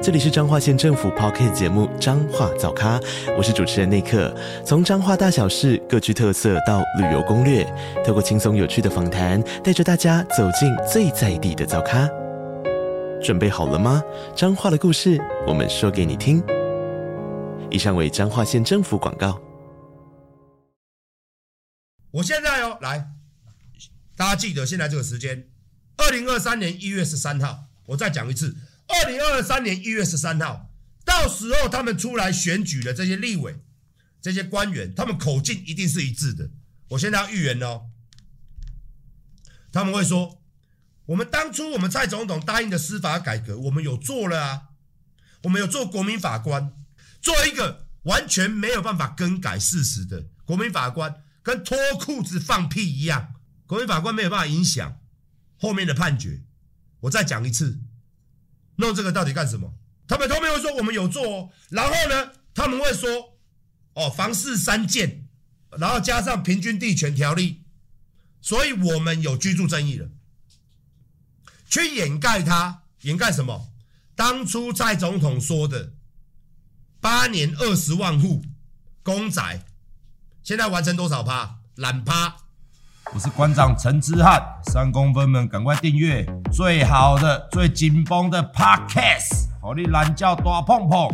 这里是彰化县政府 Podcast 节目《彰化早咖》，我是主持人内克。从彰化大小事各具特色到旅游攻略，透过轻松有趣的访谈，带着大家走进最在地的早咖。准备好了吗？彰化的故事，我们说给你听。以上为彰化县政府广告。我现在哦，来，大家记得现在这个时间，二零二三年一月十三号，我再讲一次。二零二三年一月十三号，到时候他们出来选举的这些立委、这些官员，他们口径一定是一致的。我现在要预言哦，他们会说：我们当初我们蔡总统答应的司法改革，我们有做了啊，我们有做国民法官，做一个完全没有办法更改事实的国民法官，跟脱裤子放屁一样，国民法官没有办法影响后面的判决。我再讲一次。弄这个到底干什么？他们后面会说我们有做哦，然后呢，他们会说哦，房市三件，然后加上平均地权条例，所以我们有居住争议了，去掩盖它，掩盖什么？当初蔡总统说的八年二十万户公宅，现在完成多少趴？懒趴。我是馆长陈之翰，三公分们赶快订阅最好的、最紧绷的 Podcast，好你懒觉大碰碰。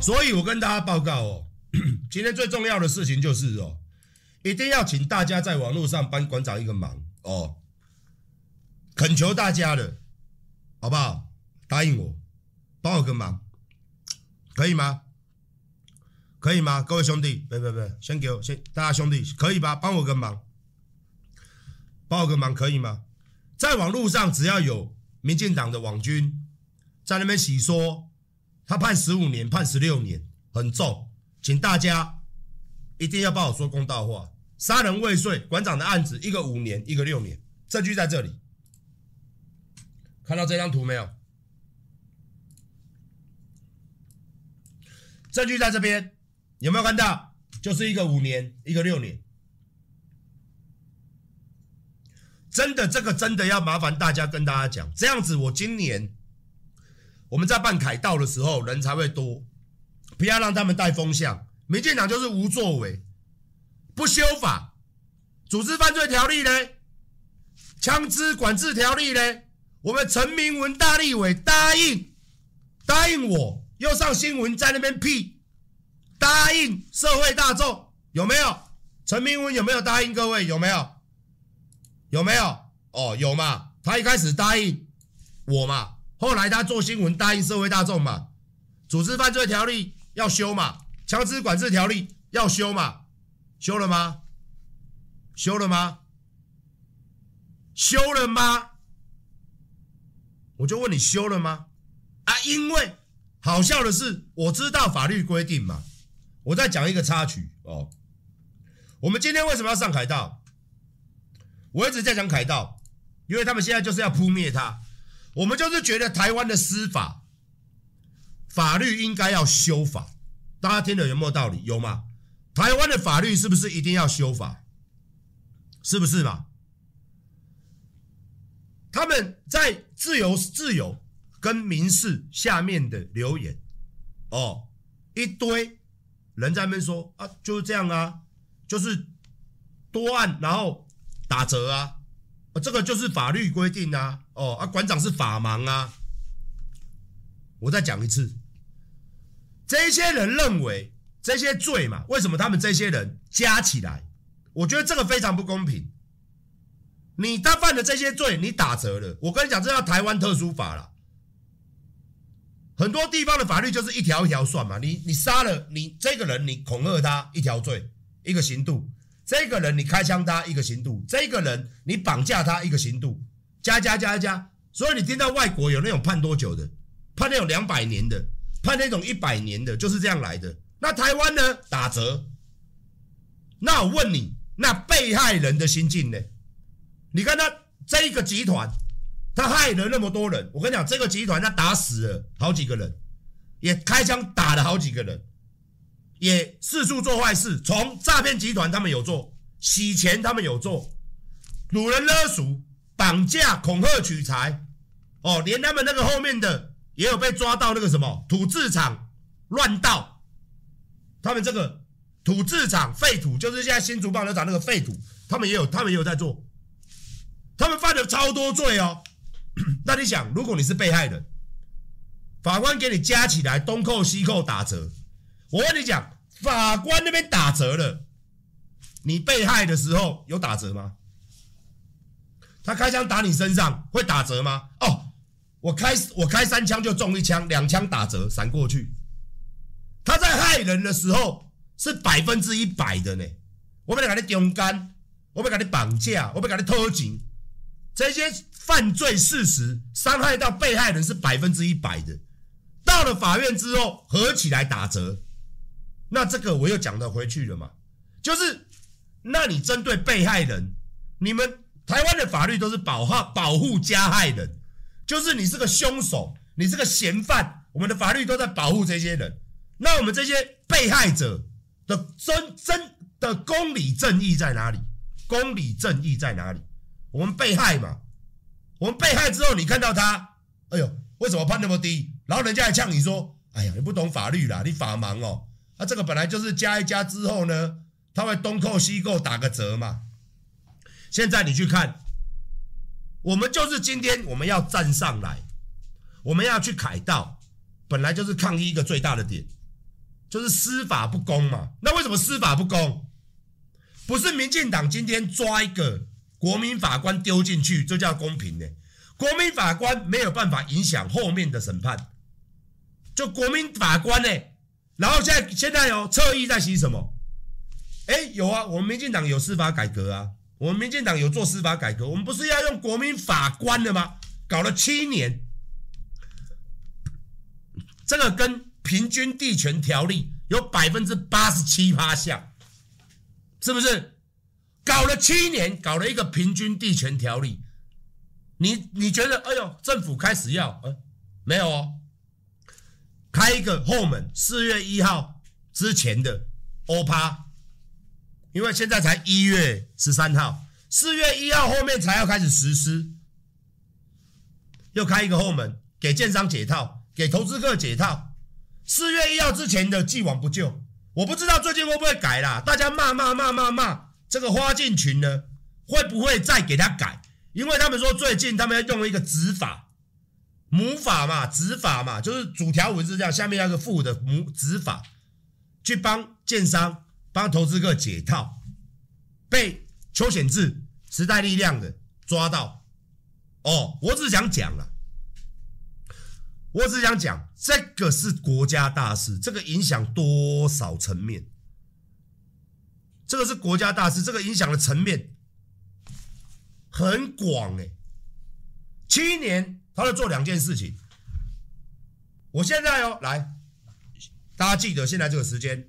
所以我跟大家报告哦，今天最重要的事情就是哦，一定要请大家在网络上帮馆长一个忙哦。恳求大家了，好不好？答应我，帮我个忙，可以吗？可以吗？各位兄弟，别别别，先给我，先大家兄弟，可以吧？帮我个忙，帮我个忙，可以吗？在网络上，只要有民进党的网军在那边洗说，他判十五年，判十六年，很重，请大家一定要帮我说公道话。杀人未遂，馆长的案子，一个五年，一个六年，证据在这里。看到这张图没有？证据在这边，有没有看到？就是一个五年，一个六年。真的，这个真的要麻烦大家跟大家讲，这样子我今年我们在办凯道的时候人才会多，不要让他们带风向。民进党就是无作为，不修法，组织犯罪条例呢？枪支管制条例呢？我们陈明文大立委答应，答应我又上新闻在那边屁，答应社会大众有没有？陈明文有没有答应各位？有没有？有没有？哦，有嘛？他一开始答应我嘛，后来他做新闻答应社会大众嘛，组织犯罪条例要修嘛，枪支管制条例要修嘛，修了吗？修了吗？修了吗？我就问你修了吗？啊，因为好笑的是，我知道法律规定嘛。我再讲一个插曲哦。我们今天为什么要上凯道？我一直在讲凯道，因为他们现在就是要扑灭它。我们就是觉得台湾的司法法律应该要修法。大家听了有没有道理？有吗？台湾的法律是不是一定要修法？是不是嘛？他们在自由自由跟民事下面的留言，哦，一堆人在那边说啊，就是这样啊，就是多案然后打折，啊，这个就是法律规定啊，哦啊，馆长是法盲啊，我再讲一次，这些人认为这些罪嘛，为什么他们这些人加起来，我觉得这个非常不公平。你他犯的这些罪，你打折了。我跟你讲，这叫台湾特殊法了。很多地方的法律就是一条一条算嘛。你你杀了你这个人，你恐吓他一条罪一个刑度；这个人你开枪他一个刑度；这个人你绑架他一个刑度。加加加加，所以你听到外国有那种判多久的，判那种两百年的，判那种一百年的，就是这样来的。那台湾呢？打折。那我问你，那被害人的心境呢？你看他这一个集团，他害了那么多人。我跟你讲，这个集团他打死了好几个人，也开枪打了好几个人，也四处做坏事。从诈骗集团他们有做，洗钱他们有做，掳人勒赎、绑架、恐吓、取财。哦，连他们那个后面的也有被抓到那个什么土制厂乱盗。他们这个土制厂废土，就是现在新竹棒球场那个废土，他们也有，他们也有在做。他们犯了超多罪哦。那你想，如果你是被害人，法官给你加起来东扣西扣打折，我跟你讲，法官那边打折了，你被害的时候有打折吗？他开枪打你身上会打折吗？哦，我开我开三枪就中一枪，两枪打折闪过去。他在害人的时候是百分之一百的呢。我不能给你强奸，我不能给你绑架，我不能给你偷情，这些犯罪事实伤害到被害人是百分之一百的。到了法院之后合起来打折，那这个我又讲得回去了嘛？就是，那你针对被害人，你们台湾的法律都是保护保护加害人，就是你是个凶手，你是个嫌犯，我们的法律都在保护这些人。那我们这些被害者的真真的公理正义在哪里？公理正义在哪里？我们被害嘛，我们被害之后，你看到他，哎呦，为什么判那么低？然后人家还呛你说，哎呀，你不懂法律啦，你法盲哦。那、这个本来就是加一加之后呢，他会东扣西扣打个折嘛。现在你去看，我们就是今天我们要站上来，我们要去凯道，本来就是抗议一个最大的点。就是司法不公嘛？那为什么司法不公？不是民进党今天抓一个国民法官丢进去，这叫公平呢？国民法官没有办法影响后面的审判，就国民法官呢？然后现在现在有侧翼在洗什么？哎，有啊，我们民进党有司法改革啊，我们民进党有做司法改革，我们不是要用国民法官的吗？搞了七年，这个跟。平均地权条例有百分之八十七趴像，是不是？搞了七年，搞了一个平均地权条例，你你觉得？哎呦，政府开始要？呃，没有哦，开一个后门，四月一号之前的欧趴，因为现在才一月十三号，四月一号后面才要开始实施，又开一个后门，给建商解套，给投资客解套。四月一号之前的既往不咎，我不知道最近会不会改啦。大家骂骂骂骂骂，这个花敬群呢，会不会再给他改？因为他们说最近他们要用一个指法、母法嘛，指法嘛，就是主条文是这样，下面要个副的母指法，去帮建商、帮投资客解套，被邱显智时代力量的抓到。哦，我只想讲了。我只想讲，这个是国家大事，这个影响多少层面？这个是国家大事，这个影响的层面很广诶。七年，他要做两件事情。我现在哦，来，大家记得现在这个时间，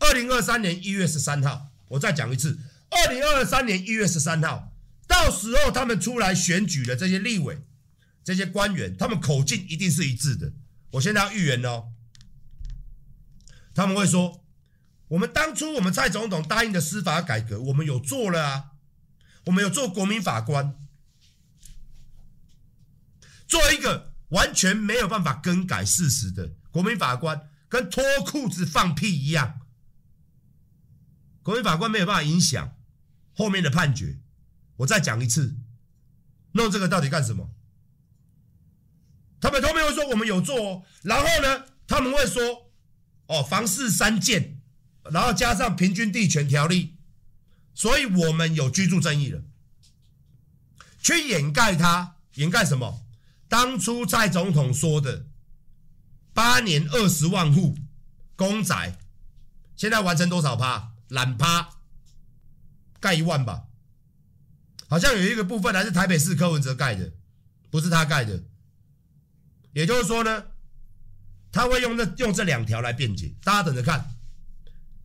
二零二三年一月十三号，我再讲一次，二零二三年一月十三号，到时候他们出来选举的这些立委。这些官员，他们口径一定是一致的。我现在要预言哦，他们会说：我们当初我们蔡总统答应的司法改革，我们有做了啊，我们有做国民法官，做一个完全没有办法更改事实的国民法官，跟脱裤子放屁一样。国民法官没有办法影响后面的判决。我再讲一次，弄这个到底干什么？他们后面会说我们有做哦，然后呢，他们会说哦，房事三件，然后加上平均地权条例，所以我们有居住正义了，去掩盖它，掩盖什么？当初蔡总统说的八年二十万户公宅，现在完成多少趴？懒趴盖一万吧，好像有一个部分还是台北市柯文哲盖的。不是他盖的。也就是说呢，他会用这用这两条来辩解，大家等着看。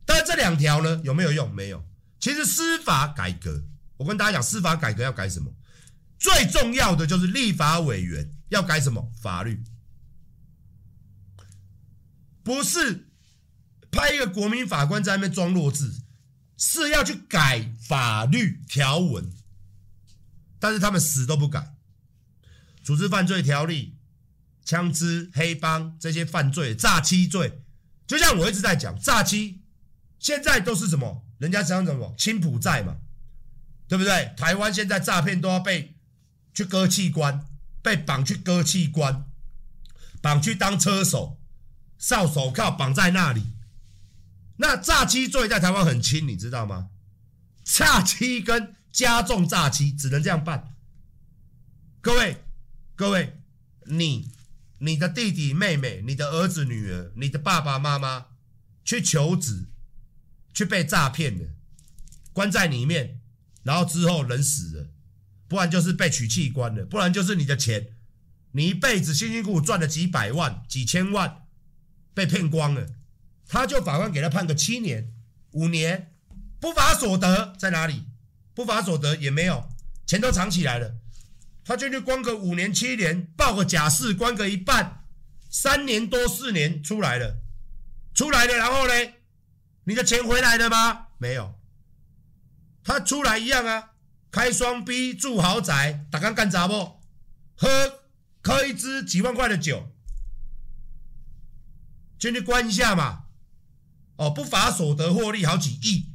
但这两条呢，有没有用？没有。其实司法改革，我跟大家讲，司法改革要改什么？最重要的就是立法委员要改什么法律，不是派一个国民法官在那边装弱智，是要去改法律条文。但是他们死都不改，组织犯罪条例、枪支、黑帮这些犯罪、诈欺罪，就像我一直在讲，诈欺现在都是什么？人家讲什么？青埔寨嘛，对不对？台湾现在诈骗都要被去割器官，被绑去割器官，绑去当车手，哨手铐绑在那里。那诈欺罪在台湾很轻，你知道吗？诈欺跟加重诈欺只能这样办。各位，各位，你、你的弟弟妹妹、你的儿子女儿、你的爸爸妈妈去求职，去被诈骗了，关在里面，然后之后人死了，不然就是被取器官了，不然就是你的钱，你一辈子辛辛苦苦赚了几百万、几千万，被骗光了，他就法官给他判个七年、五年，不法所得在哪里？不法所得也没有，钱都藏起来了，他就去关个五年、七年，报个假释，关个一半，三年多四年出来了，出来了，然后呢？你的钱回来了吗？没有，他出来一样啊，开双 B 住豪宅，打刚干杂不？喝喝一支几万块的酒，进去关一下嘛。哦，不法所得获利好几亿，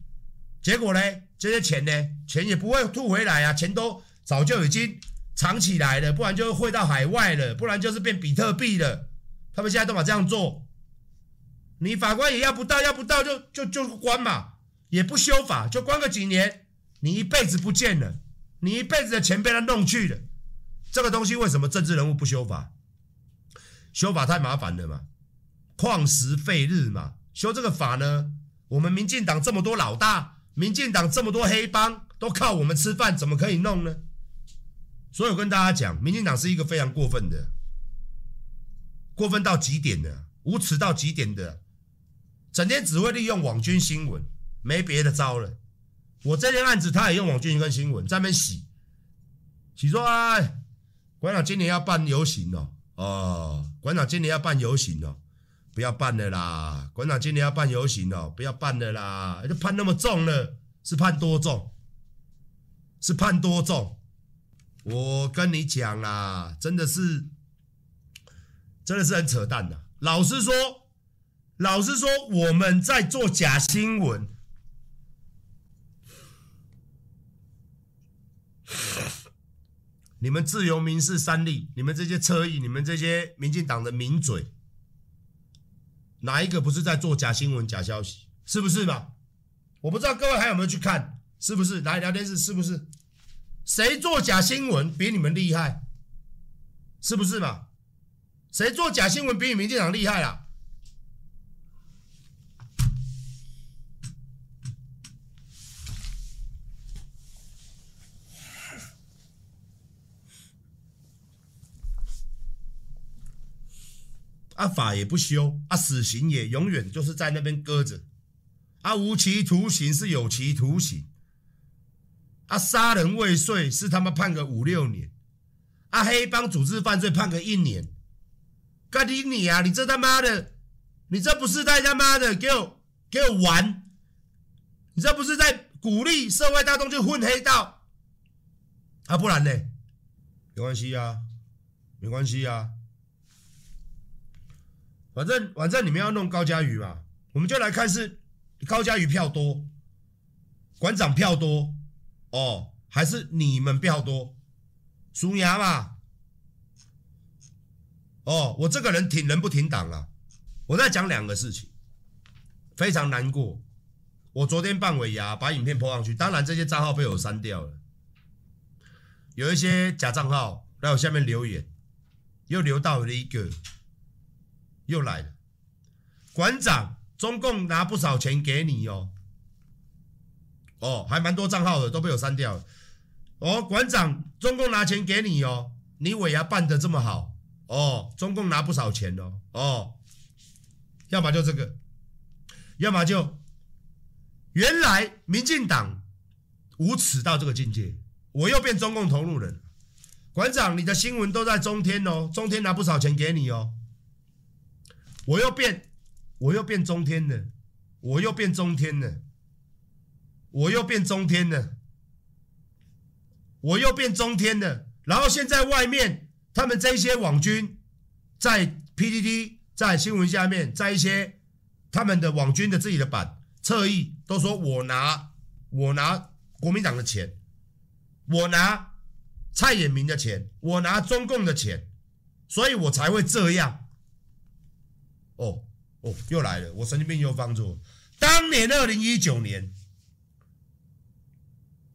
结果呢，这些钱呢，钱也不会吐回来啊，钱都早就已经藏起来了，不然就汇到海外了，不然就是变比特币了。他们现在都把这样做。你法官也要不到，要不到就就就关嘛，也不修法，就关个几年，你一辈子不见了，你一辈子的钱被他弄去了。这个东西为什么政治人物不修法？修法太麻烦了嘛，旷时废日嘛。修这个法呢，我们民进党这么多老大，民进党这么多黑帮，都靠我们吃饭，怎么可以弄呢？所以我跟大家讲，民进党是一个非常过分的，过分到极点的，无耻到极点的。整天只会利用网军新闻，没别的招了。我这件案子，他也用网军跟新闻在那洗，洗说啊，馆长今年要办游行哦，哦，馆长今年要办游行哦，不要办了啦，馆长今年要办游行哦，不要办了啦，就判那么重了，是判多重？是判多重？我跟你讲啦，真的是，真的是很扯淡的。老实说。老实说，我们在做假新闻。你们自由民视三立，你们这些侧翼，你们这些民进党的名嘴，哪一个不是在做假新闻、假消息？是不是嘛？我不知道各位还有没有去看，是不是？来聊天室，是不是？谁做假新闻比你们厉害？是不是嘛？谁做假新闻比你民进党厉害啊？啊，法也不修，啊，死刑也永远就是在那边搁着，啊，无期徒刑是有期徒刑，啊，杀人未遂是他妈判个五六年，啊，黑帮组织犯罪判个一年，干你你啊，你这他妈的，你这不是在他妈的给我给我玩，你这不是在鼓励社会大众去混黑道，啊，不然呢？没关系啊，没关系啊。反正反正你们要弄高嘉瑜嘛，我们就来看是高嘉瑜票多，馆长票多哦，还是你们票多？输赢嘛。哦，我这个人挺人不挺党啊。我在讲两个事情，非常难过。我昨天办尾牙，把影片播上去，当然这些账号被我删掉了，有一些假账号在我下面留言，又留到了一个。又来了，馆长，中共拿不少钱给你哦，哦，还蛮多账号的都被我删掉了。哦，馆长，中共拿钱给你哦，你尾牙办得这么好。哦，中共拿不少钱哦。哦，要么就这个，要么就原来民进党无耻到这个境界，我又变中共同路人。馆长，你的新闻都在中天哦，中天拿不少钱给你哦，我又变，我又变中天了，我又变中天了，我又变中天了，我又变中天了。然后现在外面他们这些网军在 PTT 在新闻下面，在一些他们的网军的自己的版侧翼都说我拿我拿国民党的钱，我拿蔡衍明的钱，我拿中共的钱，所以我才会这样。哦哦，又来了，我神经病又发作。当年二零一九年，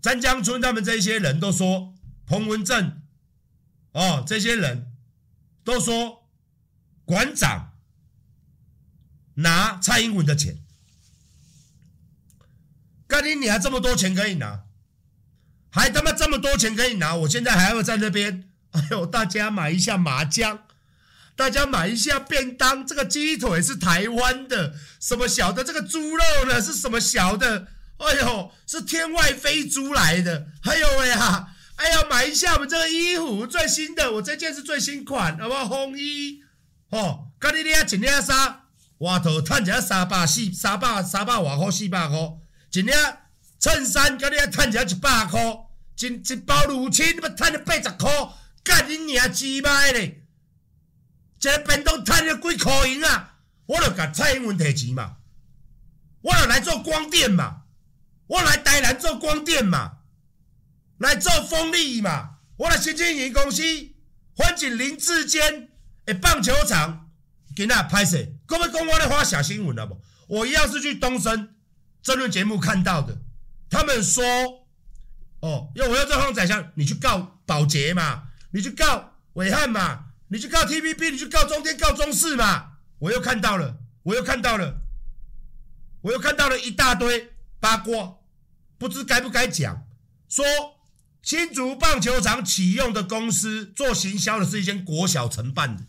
詹江村他们这些人都说。彭文正，哦，这些人都说馆长拿蔡英文的钱，干你你还这么多钱可以拿，还他妈这么多钱可以拿，我现在还要在那边，哎呦，大家买一下麻将，大家买一下便当，这个鸡腿是台湾的，什么小的这个猪肉呢？是什么小的？哎呦，是天外飞猪来的，哎呦喂呀！哎呀，买一下我们这个衣服最新的，我这件是最新款，好不好？红衣，哦，跟你俩一件衫，外头赚一下三百四，三百三百外块，四百块，一件衬衫跟你俩赚一下一百块，一一包乳清你们赚了八十块，干你娘鸡掰嘞！这便当赚了几块银啊？我就甲蔡英文提钱嘛，我就来做光电嘛，我来台南做光电嘛。来做风力嘛！我来新经营公司，环境林志坚诶，棒球场给那拍摄，各位公安的话写新闻了不？我一样是去东森这轮节目看到的，他们说，哦，要我要做黄宰相，你去告保洁嘛，你去告暐瀚嘛，你去告 TVB，你去告中天，告中视嘛，我又看到了，我又看到了，我又看到了一大堆八卦，不知该不该讲，说。新竹棒球场启用的公司做行销的是一间国小承办的，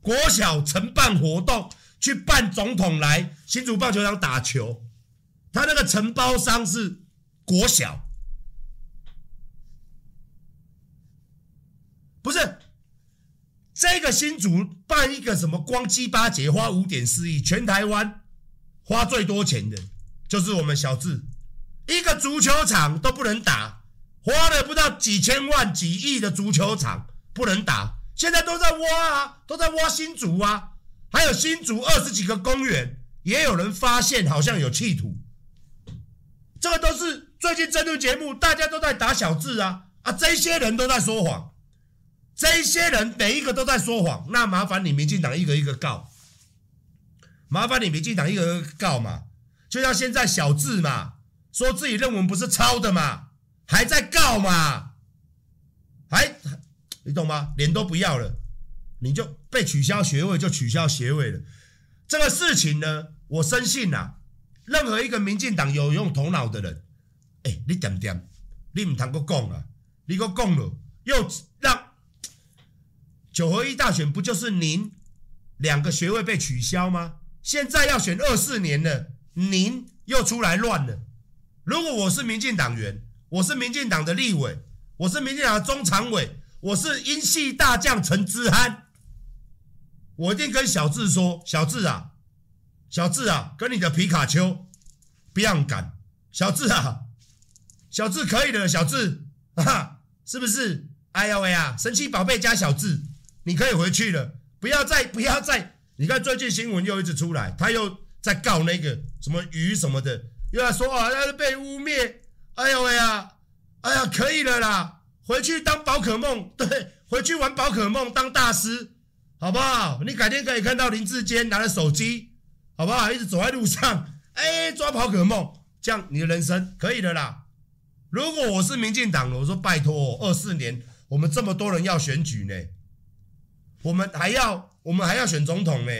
国小承办活动去办总统来新竹棒球场打球，他那个承包商是国小，不是这个新竹办一个什么光鸡巴节花五点四亿，全台湾花最多钱的就是我们小智，一个足球场都不能打。花了不到几千万、几亿的足球场不能打，现在都在挖啊，都在挖新竹啊，还有新竹二十几个公园，也有人发现好像有企图。这个都是最近针对节目，大家都在打小智啊啊！这些人都在说谎，这些人每一个都在说谎，那麻烦你民进党一个一个告，麻烦你民进党一个一个告嘛，就像现在小字嘛，说自己论文不是抄的嘛。还在告嘛？还你懂吗？脸都不要了，你就被取消学位就取消学位了。这个事情呢，我深信啊，任何一个民进党有用头脑的人，哎，你点点，你唔通搁讲啊？你搁讲了，又让九合一大选不就是您两个学位被取消吗？现在要选二四年了，您又出来乱了。如果我是民进党员，我是民进党的立委，我是民进党的中常委，我是英系大将陈之汉，我一定跟小智说：小智啊，小智啊，跟你的皮卡丘不要赶，小智啊，小智可以的，小智，哈哈，是不是？哎呀喂啊，神奇宝贝加小智，你可以回去了，不要再不要再，你看最近新闻又一直出来，他又在告那个什么鱼什么的，又在说啊，他是被污蔑。哎呦喂呀，哎呀，可以了啦，回去当宝可梦，对，回去玩宝可梦当大师，好不好？你改天可以看到林志坚拿着手机，好不好？一直走在路上，哎，抓宝可梦，这样你的人生可以的啦。如果我是民进党，我说拜托，二四年我们这么多人要选举呢，我们还要我们还要选总统呢。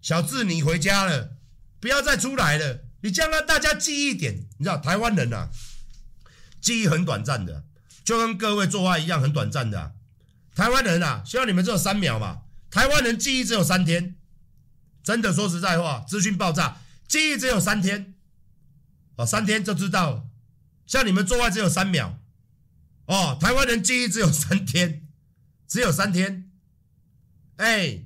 小智，你回家了，不要再出来了。你这样让大家记忆点，你知道台湾人啊，记忆很短暂的，就跟各位做爱一样很短暂的。台湾人啊，希望你们只有三秒嘛。台湾人记忆只有三天，真的说实在话，资讯爆炸，记忆只有三天，哦，三天就知道了。像你们做爱只有三秒，哦，台湾人记忆只有三天，只有三天。哎，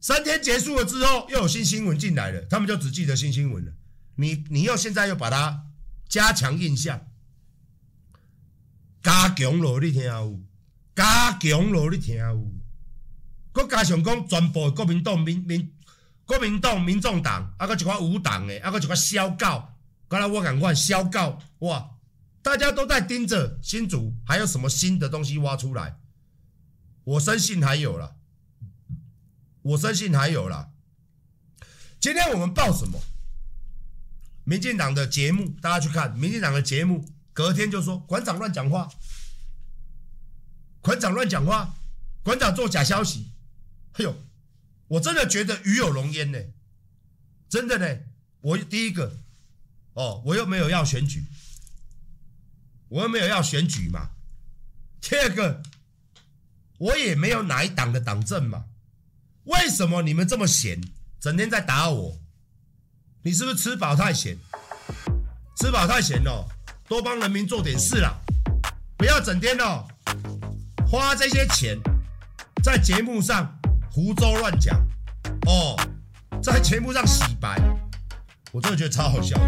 三天结束了之后，又有新新闻进来了，他们就只记得新新闻了。你你又现在又把它加强印象，加强了，你听有？加强了，你听有？搁加上讲全部国民党民民国民党民众党，啊，搁一寡无党的，啊，搁一寡小狗，刚才我讲过小狗，哇！大家都在盯着新竹，还有什么新的东西挖出来？我深信还有了，我深信还有了。今天我们报什么？民进党的节目，大家去看民进党的节目，隔天就说馆长乱讲话，馆长乱讲话，馆长做假消息。哎呦，我真的觉得与有荣焉呢，真的呢。我第一个，哦，我又没有要选举。我又没有要选举嘛，第二个，我也没有哪一党的党政嘛，为什么你们这么闲，整天在打我？你是不是吃饱太闲？吃饱太闲哦，多帮人民做点事啦，不要整天哦花这些钱在节目上胡诌乱讲哦，在节目上洗白，我真的觉得超好笑。